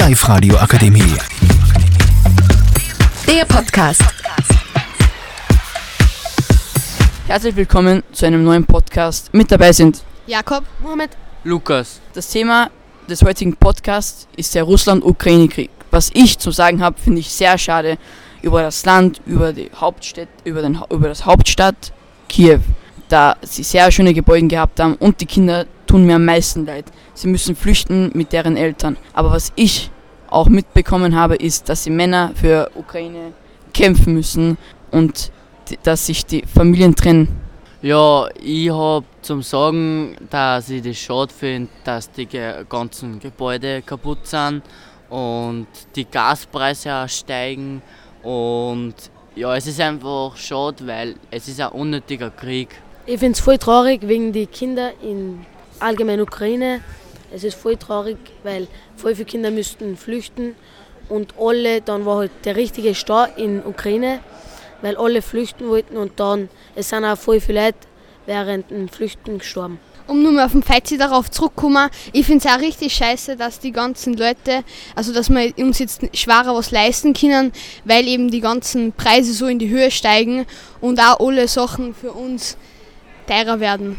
Live-Radio Akademie. Der Podcast. Herzlich willkommen zu einem neuen Podcast. Mit dabei sind Jakob, Mohammed, Lukas. das Thema des heutigen Podcasts ist der Russland-Ukraine-Krieg. Was ich zu sagen habe, finde ich sehr schade über das Land, über die Hauptstadt, über, den, über das Hauptstadt Kiew, da sie sehr schöne Gebäude gehabt haben und die Kinder tun mir am meisten leid. Sie müssen flüchten mit deren Eltern. Aber was ich auch mitbekommen habe, ist, dass die Männer für Ukraine kämpfen müssen und dass sich die Familien trennen. Ja, ich hab zum Sagen, dass ich das schade finde, dass die ganzen Gebäude kaputt sind und die Gaspreise auch steigen. Und ja, es ist einfach schade, weil es ist ein unnötiger Krieg. ich finde es voll traurig wegen die Kinder in allgemein Ukraine. Es ist voll traurig, weil voll viele Kinder müssten flüchten und alle, dann war halt der richtige Stau in Ukraine, weil alle flüchten wollten und dann, es sind auch voll viele Leute während dem Flüchten gestorben. um nur mal auf den Fazit darauf zurückzukommen, ich finde es auch richtig scheiße, dass die ganzen Leute, also dass wir uns jetzt schwerer was leisten können, weil eben die ganzen Preise so in die Höhe steigen und auch alle Sachen für uns teurer werden.